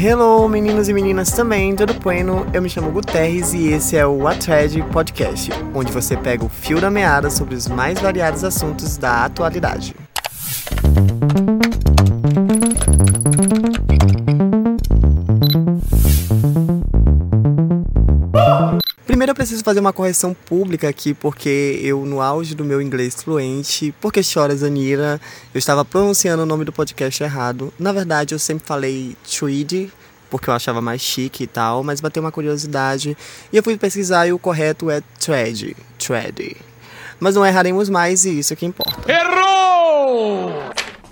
Hello, meninos e meninas também, tudo bueno? Eu me chamo Guterres e esse é o Atred Podcast, onde você pega o fio da meada sobre os mais variados assuntos da atualidade. Fazer uma correção pública aqui, porque eu, no auge do meu inglês fluente, porque choras, Anira, eu estava pronunciando o nome do podcast errado. Na verdade, eu sempre falei Tweed, porque eu achava mais chique e tal, mas bateu uma curiosidade e eu fui pesquisar e o correto é thread, thread. Mas não erraremos mais e isso é que importa. Errou!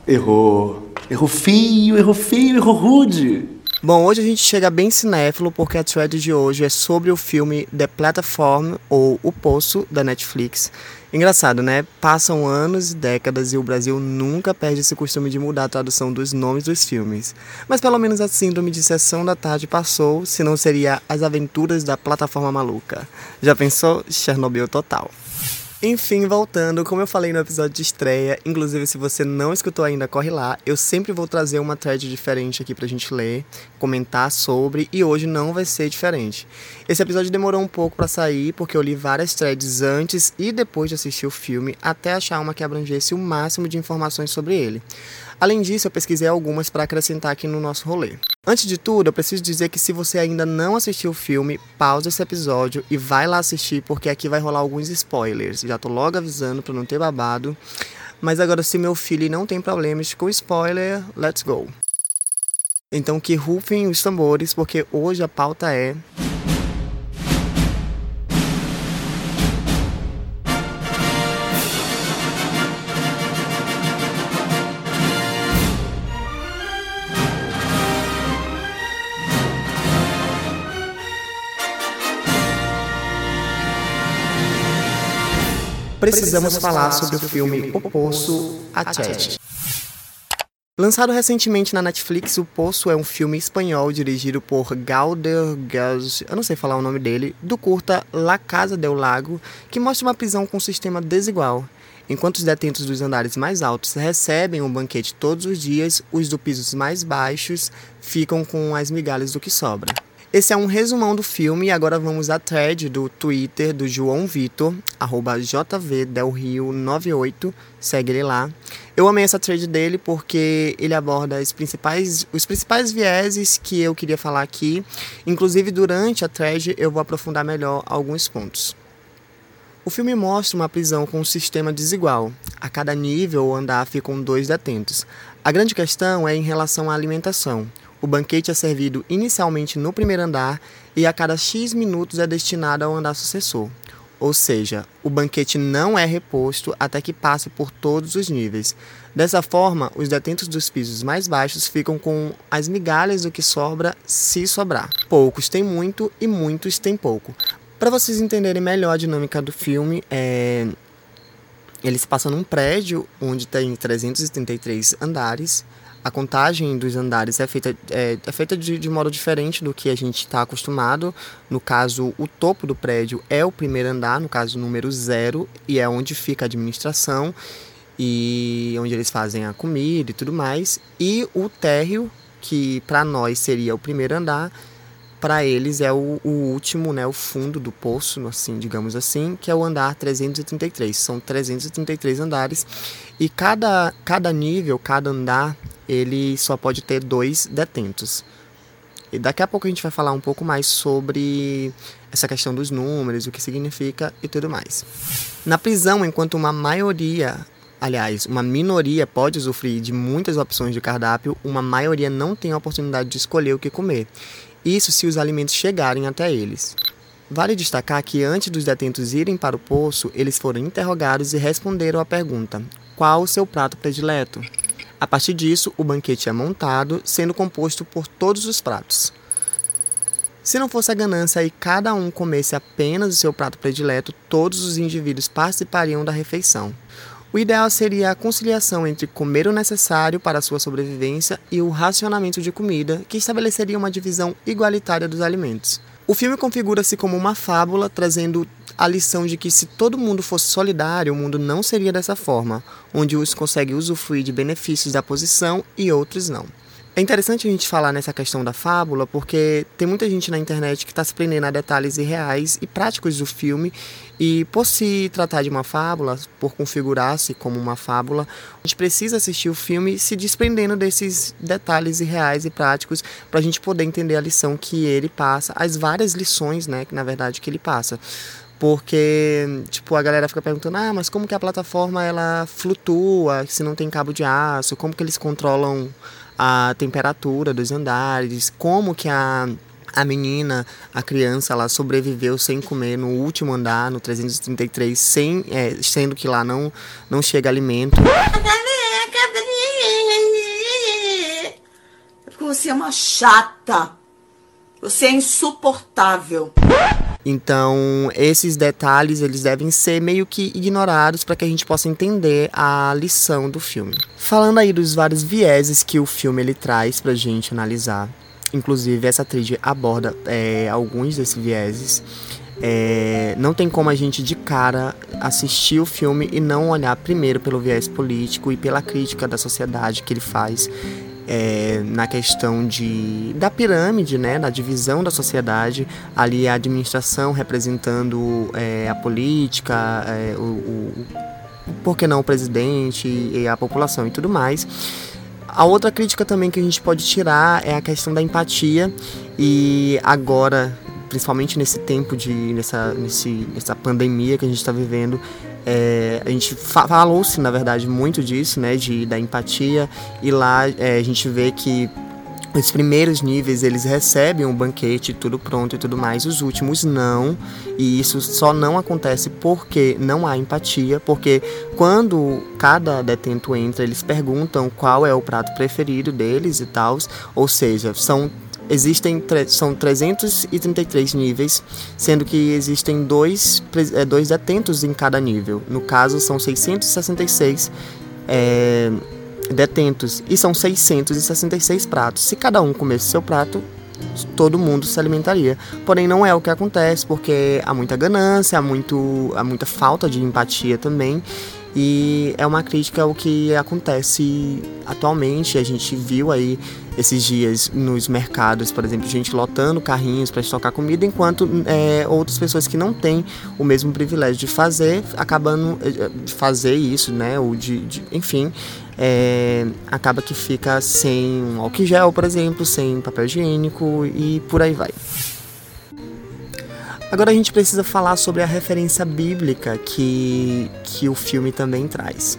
Errou. Errou feio, errou feio, errou rude. Bom, hoje a gente chega bem cinéfilo porque a thread de hoje é sobre o filme The Platform ou O Poço da Netflix. Engraçado, né? Passam anos e décadas e o Brasil nunca perde esse costume de mudar a tradução dos nomes dos filmes. Mas pelo menos a síndrome de sessão da tarde passou, senão seria As Aventuras da Plataforma Maluca. Já pensou? Chernobyl total. Enfim, voltando, como eu falei no episódio de estreia, inclusive se você não escutou ainda, corre lá. Eu sempre vou trazer uma thread diferente aqui pra gente ler, comentar sobre, e hoje não vai ser diferente. Esse episódio demorou um pouco para sair, porque eu li várias threads antes e depois de assistir o filme, até achar uma que abrangesse o máximo de informações sobre ele. Além disso, eu pesquisei algumas para acrescentar aqui no nosso rolê. Antes de tudo, eu preciso dizer que se você ainda não assistiu o filme, pausa esse episódio e vai lá assistir, porque aqui vai rolar alguns spoilers. Já tô logo avisando para não ter babado. Mas agora, se meu filho não tem problemas com spoiler, let's go. Então que rufem os tambores, porque hoje a pauta é. Precisamos falar sobre o filme O Poço, a Chat. Lançado recentemente na Netflix, O Poço é um filme espanhol dirigido por Galder Gaz, eu não sei falar o nome dele, do curta La Casa del Lago, que mostra uma prisão com um sistema desigual. Enquanto os detentos dos andares mais altos recebem um banquete todos os dias, os do pisos mais baixos ficam com as migalhas do que sobra. Esse é um resumão do filme e agora vamos à thread do Twitter do João Vitor, arroba jvdelrio98, segue ele lá. Eu amei essa thread dele porque ele aborda os principais, os principais vieses que eu queria falar aqui. Inclusive, durante a thread eu vou aprofundar melhor alguns pontos. O filme mostra uma prisão com um sistema desigual. A cada nível ou andar ficam dois detentos. A grande questão é em relação à alimentação. O banquete é servido inicialmente no primeiro andar e a cada X minutos é destinado ao andar sucessor. Ou seja, o banquete não é reposto até que passe por todos os níveis. Dessa forma, os detentos dos pisos mais baixos ficam com as migalhas do que sobra, se sobrar. Poucos têm muito e muitos têm pouco. Para vocês entenderem melhor a dinâmica do filme, é... ele se passa num prédio onde tem 333 andares a contagem dos andares é feita, é, é feita de, de, modo diferente do que a gente está acostumado. No caso, o topo do prédio é o primeiro andar, no caso, número zero, e é onde fica a administração e onde eles fazem a comida e tudo mais. E o térreo, que para nós seria o primeiro andar, para eles é o, o, último, né, o fundo do poço, assim, digamos assim, que é o andar 333. São 333 andares e cada, cada nível, cada andar ele só pode ter dois detentos. E daqui a pouco a gente vai falar um pouco mais sobre essa questão dos números, o que significa e tudo mais. Na prisão, enquanto uma maioria, aliás, uma minoria pode usufruir de muitas opções de cardápio, uma maioria não tem a oportunidade de escolher o que comer. Isso se os alimentos chegarem até eles. Vale destacar que antes dos detentos irem para o poço, eles foram interrogados e responderam à pergunta: qual o seu prato predileto? A partir disso, o banquete é montado, sendo composto por todos os pratos. Se não fosse a ganância e cada um comesse apenas o seu prato predileto, todos os indivíduos participariam da refeição. O ideal seria a conciliação entre comer o necessário para sua sobrevivência e o racionamento de comida, que estabeleceria uma divisão igualitária dos alimentos. O filme configura-se como uma fábula, trazendo a lição de que se todo mundo fosse solidário, o mundo não seria dessa forma, onde uns conseguem usufruir de benefícios da posição e outros não. É interessante a gente falar nessa questão da fábula, porque tem muita gente na internet que está se prendendo a detalhes irreais e práticos do filme, e por se tratar de uma fábula, por configurar-se como uma fábula, a gente precisa assistir o filme se desprendendo desses detalhes irreais e práticos para a gente poder entender a lição que ele passa, as várias lições, né, que na verdade que ele passa. Porque tipo a galera fica perguntando ah mas como que a plataforma ela flutua se não tem cabo de aço? Como que eles controlam a temperatura dos andares, como que a a menina, a criança, ela sobreviveu sem comer no último andar, no 333, sem, é, sendo que lá não, não chega alimento. Porque você é uma chata. Você é insuportável. Então, esses detalhes eles devem ser meio que ignorados para que a gente possa entender a lição do filme. Falando aí dos vários vieses que o filme ele traz para a gente analisar, inclusive essa trilha aborda é, alguns desses vieses. É, não tem como a gente de cara assistir o filme e não olhar primeiro pelo viés político e pela crítica da sociedade que ele faz é, na questão de, da pirâmide, né, da divisão da sociedade, ali a administração representando é, a política, é, o, o, por que não o presidente e a população e tudo mais. A outra crítica também que a gente pode tirar é a questão da empatia e agora, principalmente nesse tempo de nessa, nesse, nessa pandemia que a gente está vivendo, é, a gente falou-se, na verdade, muito disso, né, de, da empatia, e lá é, a gente vê que os primeiros níveis eles recebem um banquete, tudo pronto e tudo mais, os últimos não, e isso só não acontece porque não há empatia, porque quando cada detento entra, eles perguntam qual é o prato preferido deles e tal, ou seja, são existem são 333 níveis, sendo que existem dois, é, dois detentos em cada nível. No caso, são 666 é, detentos e são 666 pratos. Se cada um comesse seu prato, todo mundo se alimentaria. Porém, não é o que acontece, porque há muita ganância, há, muito, há muita falta de empatia também. E é uma crítica ao que acontece atualmente. A gente viu aí esses dias nos mercados, por exemplo, gente lotando carrinhos para estocar comida, enquanto é, outras pessoas que não têm o mesmo privilégio de fazer, acabando é, de fazer isso, né? Ou de, de enfim, é, acaba que fica sem um álcool gel, por exemplo, sem papel higiênico e por aí vai. Agora a gente precisa falar sobre a referência bíblica que, que o filme também traz.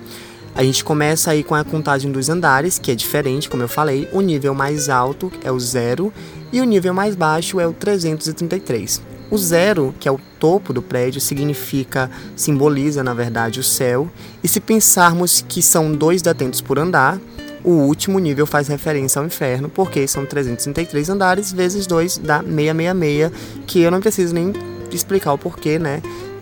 A gente começa aí com a contagem dos andares, que é diferente, como eu falei. O nível mais alto é o zero e o nível mais baixo é o 333. O zero, que é o topo do prédio, significa, simboliza na verdade o céu. E se pensarmos que são dois detentos por andar, o último nível faz referência ao inferno, porque são 333 andares vezes 2 dá 666, que eu não preciso nem explicar o porquê, né?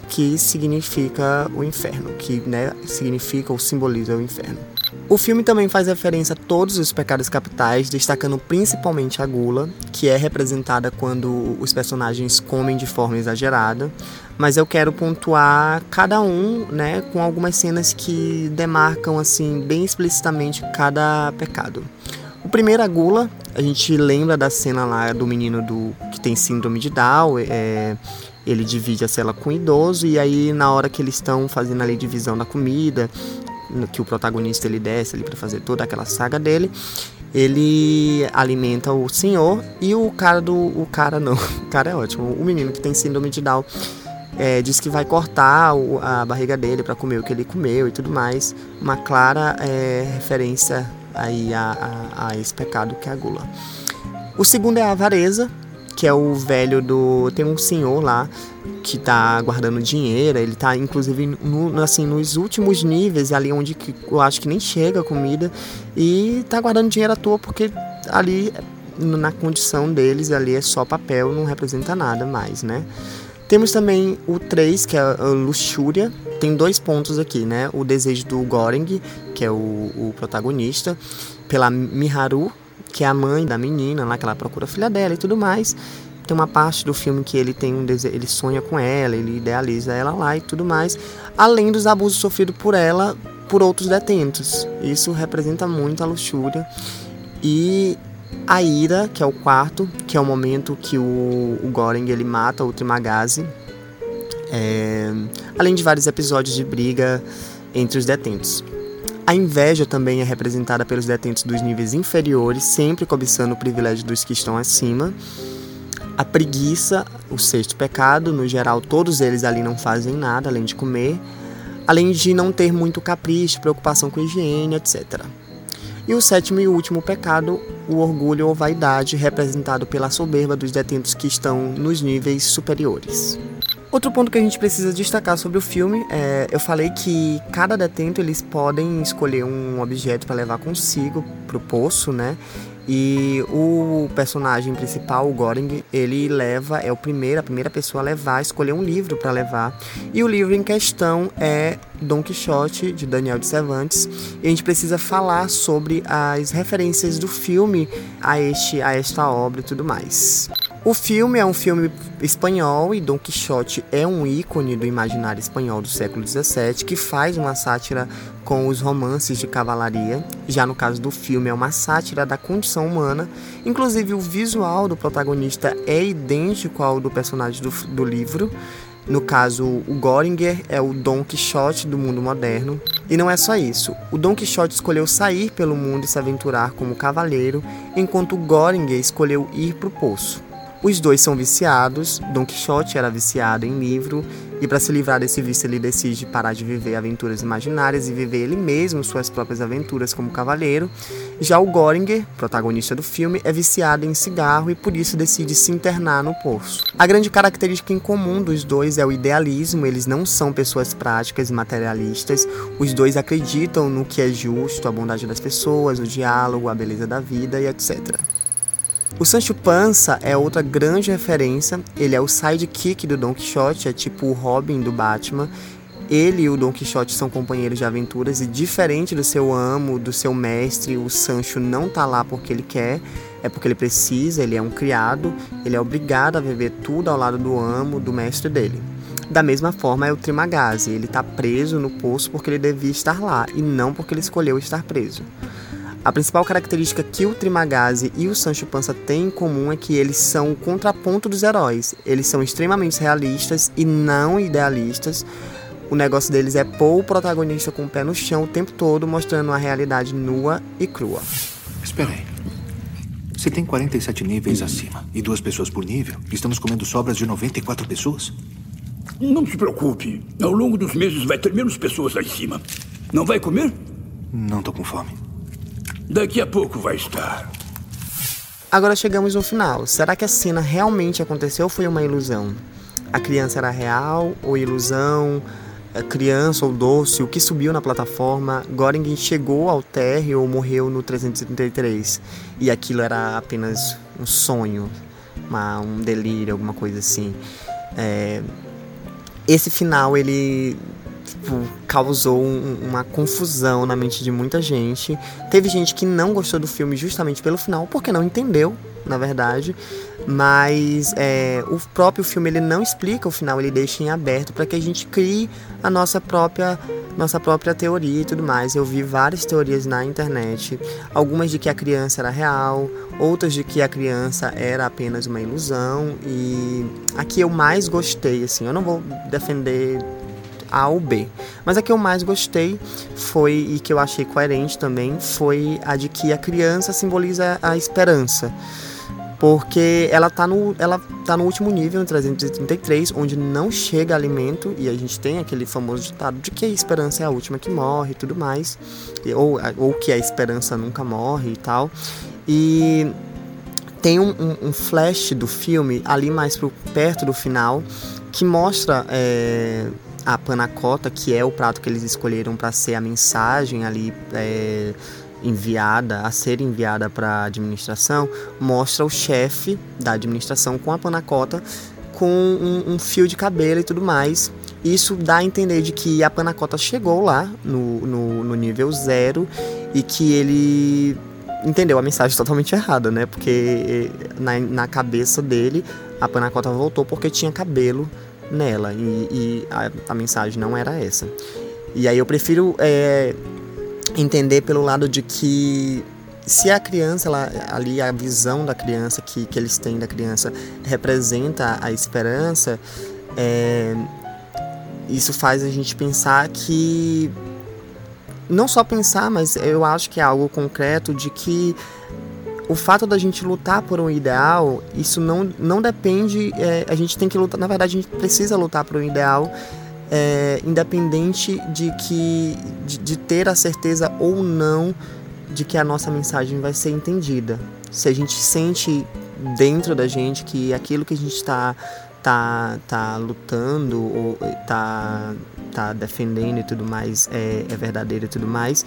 Que significa o inferno, que né, significa ou simboliza o inferno. O filme também faz referência a todos os pecados capitais, destacando principalmente a gula, que é representada quando os personagens comem de forma exagerada, mas eu quero pontuar cada um, né, com algumas cenas que demarcam assim bem explicitamente cada pecado. O primeiro a gula, a gente lembra da cena lá do menino do que tem síndrome de Down, é, ele divide a cela com o idoso e aí na hora que eles estão fazendo ali divisão da comida, que o protagonista ele desce ali para fazer toda aquela saga dele, ele alimenta o senhor e o cara do o cara não, o cara é ótimo, o menino que tem síndrome de Down é, diz que vai cortar o, a barriga dele para comer o que ele comeu e tudo mais. Uma clara é, referência aí a, a, a, esse pecado que é a gula. O segundo é a avareza, que é o velho do. Tem um senhor lá que tá guardando dinheiro, ele tá inclusive no, assim, nos últimos níveis, ali onde eu acho que nem chega a comida, e tá guardando dinheiro à toa porque ali na condição deles ali é só papel, não representa nada mais, né? Temos também o 3, que é a luxúria. Tem dois pontos aqui, né? O desejo do Goreng, que é o, o protagonista, pela Miharu, que é a mãe da menina, lá que ela procura a filha dela e tudo mais. Tem uma parte do filme que ele tem um desejo, ele sonha com ela, ele idealiza ela lá e tudo mais, além dos abusos sofridos por ela por outros detentos. Isso representa muito a luxúria. E A ira, que é o quarto, que é o momento que o, o Goring ele mata o Trimagazi. É, além de vários episódios de briga entre os detentos. A inveja também é representada pelos detentos dos níveis inferiores, sempre cobiçando o privilégio dos que estão acima. A preguiça, o sexto pecado, no geral todos eles ali não fazem nada além de comer, além de não ter muito capricho, preocupação com higiene, etc. E o sétimo e último pecado, o orgulho ou vaidade, representado pela soberba dos detentos que estão nos níveis superiores. Outro ponto que a gente precisa destacar sobre o filme é, eu falei que cada detento eles podem escolher um objeto para levar consigo para o poço, né? E o personagem principal, o Goring, ele leva, é o primeiro, a primeira pessoa a levar, escolher um livro para levar. E o livro em questão é Don Quixote, de Daniel de Cervantes. E a gente precisa falar sobre as referências do filme a, este, a esta obra e tudo mais. O filme é um filme espanhol e Don Quixote é um ícone do imaginário espanhol do século XVII que faz uma sátira com os romances de cavalaria. Já no caso do filme, é uma sátira da condição humana. Inclusive, o visual do protagonista é idêntico ao do personagem do, do livro. No caso, o Goringer é o Don Quixote do mundo moderno. E não é só isso. O Don Quixote escolheu sair pelo mundo e se aventurar como cavaleiro, enquanto o Goringer escolheu ir para o poço. Os dois são viciados. Don Quixote era viciado em livro e para se livrar desse vício ele decide parar de viver aventuras imaginárias e viver ele mesmo suas próprias aventuras como cavaleiro. Já o Goringer, protagonista do filme, é viciado em cigarro e por isso decide se internar no poço. A grande característica em comum dos dois é o idealismo, eles não são pessoas práticas e materialistas. Os dois acreditam no que é justo, a bondade das pessoas, o diálogo, a beleza da vida e etc. O Sancho Panza é outra grande referência. Ele é o sidekick do Don Quixote, é tipo o Robin do Batman. Ele e o Don Quixote são companheiros de aventuras e diferente do seu amo, do seu mestre, o Sancho não tá lá porque ele quer, é porque ele precisa, ele é um criado, ele é obrigado a viver tudo ao lado do amo, do mestre dele. Da mesma forma é o Trimagazi, ele tá preso no poço porque ele devia estar lá e não porque ele escolheu estar preso. A principal característica que o Trimagazi e o Sancho Panza têm em comum é que eles são o contraponto dos heróis. Eles são extremamente realistas e não idealistas. O negócio deles é pôr o protagonista com o pé no chão o tempo todo, mostrando uma realidade nua e crua. Espera aí. Se tem 47 níveis acima e duas pessoas por nível, estamos comendo sobras de 94 pessoas? Não se preocupe. Ao longo dos meses vai ter menos pessoas lá em cima. Não vai comer? Não tô com fome. Daqui a pouco vai estar. Agora chegamos no final. Será que a cena realmente aconteceu ou foi uma ilusão? A criança era real ou ilusão? A criança ou doce? O que subiu na plataforma? Goring chegou ao térreo ou morreu no 333? E aquilo era apenas um sonho, uma, um delírio, alguma coisa assim. É, esse final ele tipo, causou um, uma confusão na mente de muita gente. Teve gente que não gostou do filme justamente pelo final, porque não entendeu, na verdade. Mas é, o próprio filme ele não explica o final, ele deixa em aberto para que a gente crie a nossa própria nossa própria teoria e tudo mais. Eu vi várias teorias na internet, algumas de que a criança era real, outras de que a criança era apenas uma ilusão e a que eu mais gostei, assim, eu não vou defender a ou B. Mas a que eu mais gostei foi, e que eu achei coerente também, foi a de que a criança simboliza a esperança. Porque ela tá, no, ela tá no último nível, no 333, onde não chega alimento, e a gente tem aquele famoso ditado de que a esperança é a última que morre e tudo mais, ou, ou que a esperança nunca morre e tal. E tem um, um, um flash do filme ali mais pro, perto do final que mostra é, a panacota, que é o prato que eles escolheram para ser a mensagem ali é, enviada, a ser enviada para a administração, mostra o chefe da administração com a panacota com um, um, fio de cabelo e tudo mais. Isso dá a entender de que a panacota chegou lá no, no, no nível zero e que ele entendeu a mensagem totalmente errada, né? Porque na, na cabeça dele a panacota voltou porque tinha cabelo nela e, e a, a, mensagem não era essa. E aí eu prefiro é, entender pelo lado de que se a criança, ela, ali a visão da criança que, que eles têm da criança representa a esperança, é, isso faz a gente pensar que não só pensar, mas eu acho que é algo concreto de que o fato da gente lutar por um ideal, isso não, não depende. É, a gente tem que lutar, na verdade, a gente precisa lutar por um ideal, é, independente de que de, de, ter a certeza ou não de que a nossa mensagem vai ser entendida. Se a gente sente dentro da gente que aquilo que a gente está tá, tá lutando ou tá, tá defendendo e tudo mais é, é verdadeiro e tudo mais,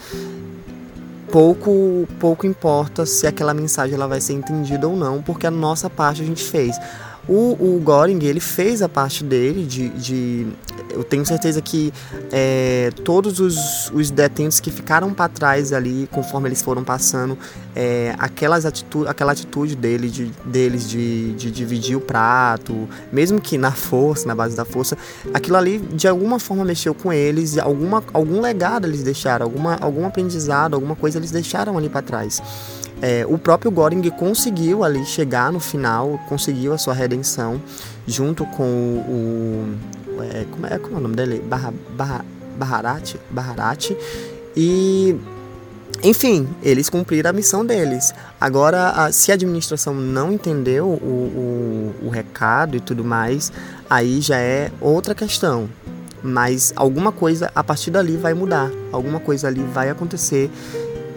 pouco pouco importa se aquela mensagem ela vai ser entendida ou não, porque a nossa parte a gente fez. O, o Goring, ele fez a parte dele de, de eu tenho certeza que é, todos os, os detentos que ficaram para trás ali, conforme eles foram passando, é, aquelas atitu aquela atitude dele, de, deles de, de dividir o prato, mesmo que na força, na base da força, aquilo ali de alguma forma mexeu com eles, alguma, algum legado eles deixaram, alguma, algum aprendizado, alguma coisa eles deixaram ali para trás. É, o próprio Goring conseguiu ali chegar no final, conseguiu a sua redenção, junto com o. o é, como, é, como é o nome dele? Barra, Barra, Baharati. E. Enfim, eles cumpriram a missão deles. Agora, se a administração não entendeu o, o, o recado e tudo mais, aí já é outra questão mas alguma coisa a partir dali vai mudar, alguma coisa ali vai acontecer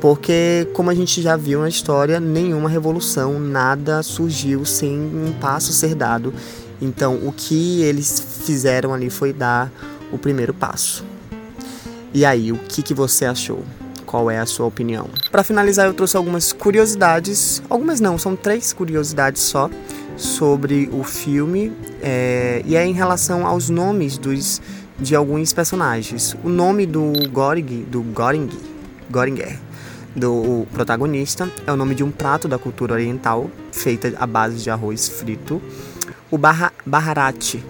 porque, como a gente já viu na história, nenhuma revolução, nada surgiu sem um passo ser dado. Então, o que eles fizeram ali foi dar o primeiro passo. E aí, o que, que você achou? Qual é a sua opinião? Para finalizar, eu trouxe algumas curiosidades, algumas não, são três curiosidades só sobre o filme é, e é em relação aos nomes dos de alguns personagens. O nome do Goring, do Goring, Goringer, do protagonista é o nome de um prato da cultura oriental feita à base de arroz frito. O barra, Baharati,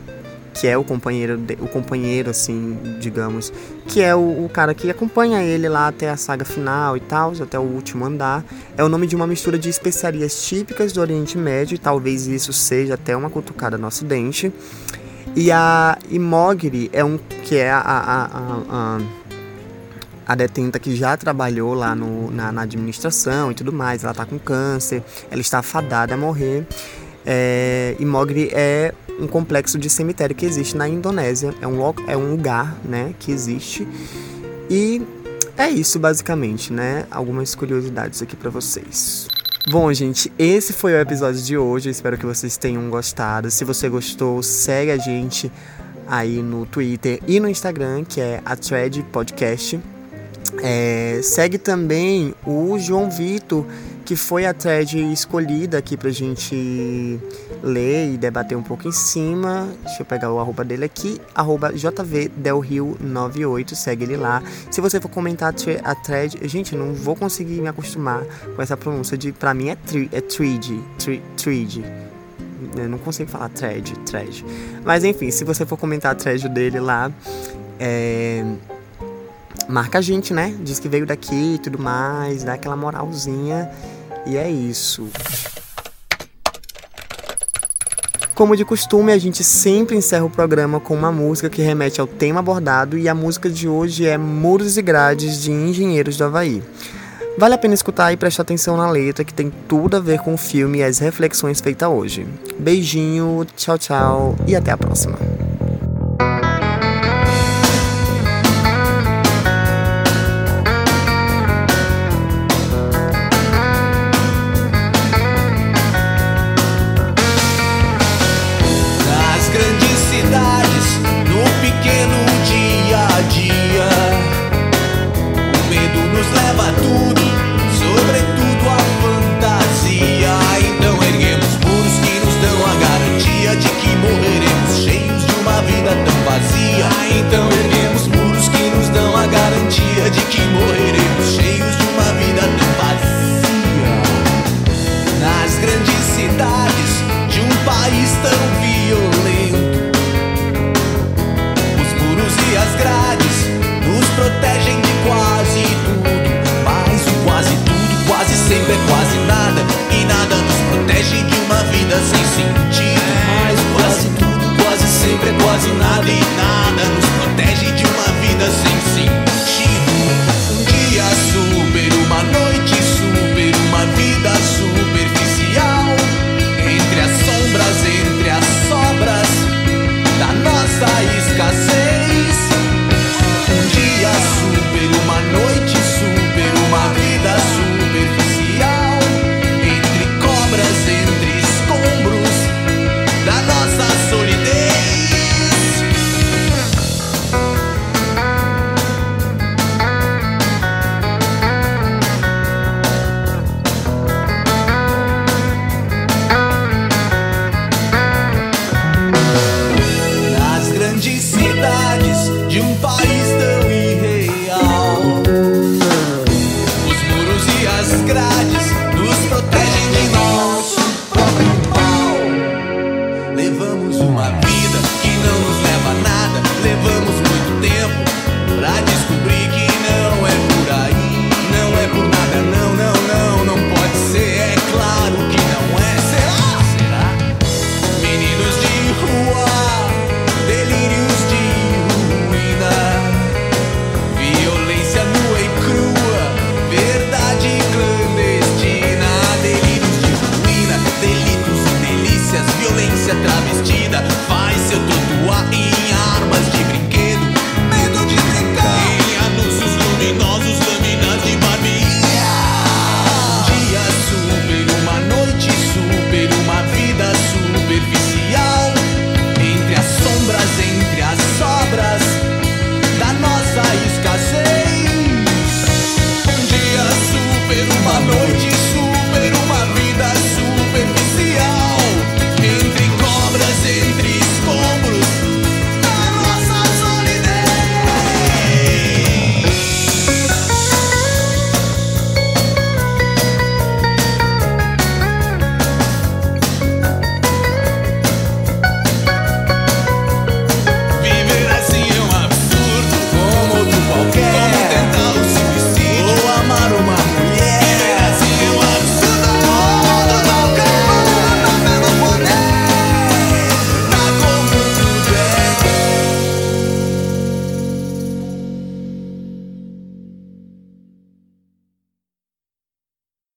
que é o companheiro, de, o companheiro assim, digamos, que é o, o, cara que acompanha ele lá até a saga final e tal, até o último andar. É o nome de uma mistura de especiarias típicas do Oriente Médio, e talvez isso seja até uma cutucada no Ocidente. E a Imogri é um que é a, a, a, a a detenta que já trabalhou lá no, na, na, administração e tudo mais, ela está com câncer, ela está fadada a morrer. É, e Mogri é um complexo de cemitério que existe na Indonésia, é um, é um lugar né, que existe. E é isso basicamente, né? Algumas curiosidades aqui para vocês. Bom, gente, esse foi o episódio de hoje. Eu espero que vocês tenham gostado. Se você gostou, segue a gente aí no Twitter e no Instagram, que é a Thread Podcast. É, segue também o João Vitor, que foi a thread escolhida aqui pra gente ler e debater um pouco em cima. Deixa eu pegar o arroba dele aqui, arroba jvdelrio98, segue ele lá. Se você for comentar a thread, gente, não vou conseguir me acostumar com essa pronúncia de, pra mim é, tri, é thread. Eu não consigo falar thread, thread. Mas enfim, se você for comentar a thread dele lá, é, marca a gente, né? Diz que veio daqui e tudo mais, dá aquela moralzinha. E é isso. Como de costume, a gente sempre encerra o programa com uma música que remete ao tema abordado e a música de hoje é Muros e Grades de Engenheiros do Havaí. Vale a pena escutar e prestar atenção na letra que tem tudo a ver com o filme e as reflexões feitas hoje. Beijinho, tchau, tchau e até a próxima. sem sentido. Mas quase tudo, quase sempre é quase nada e nada.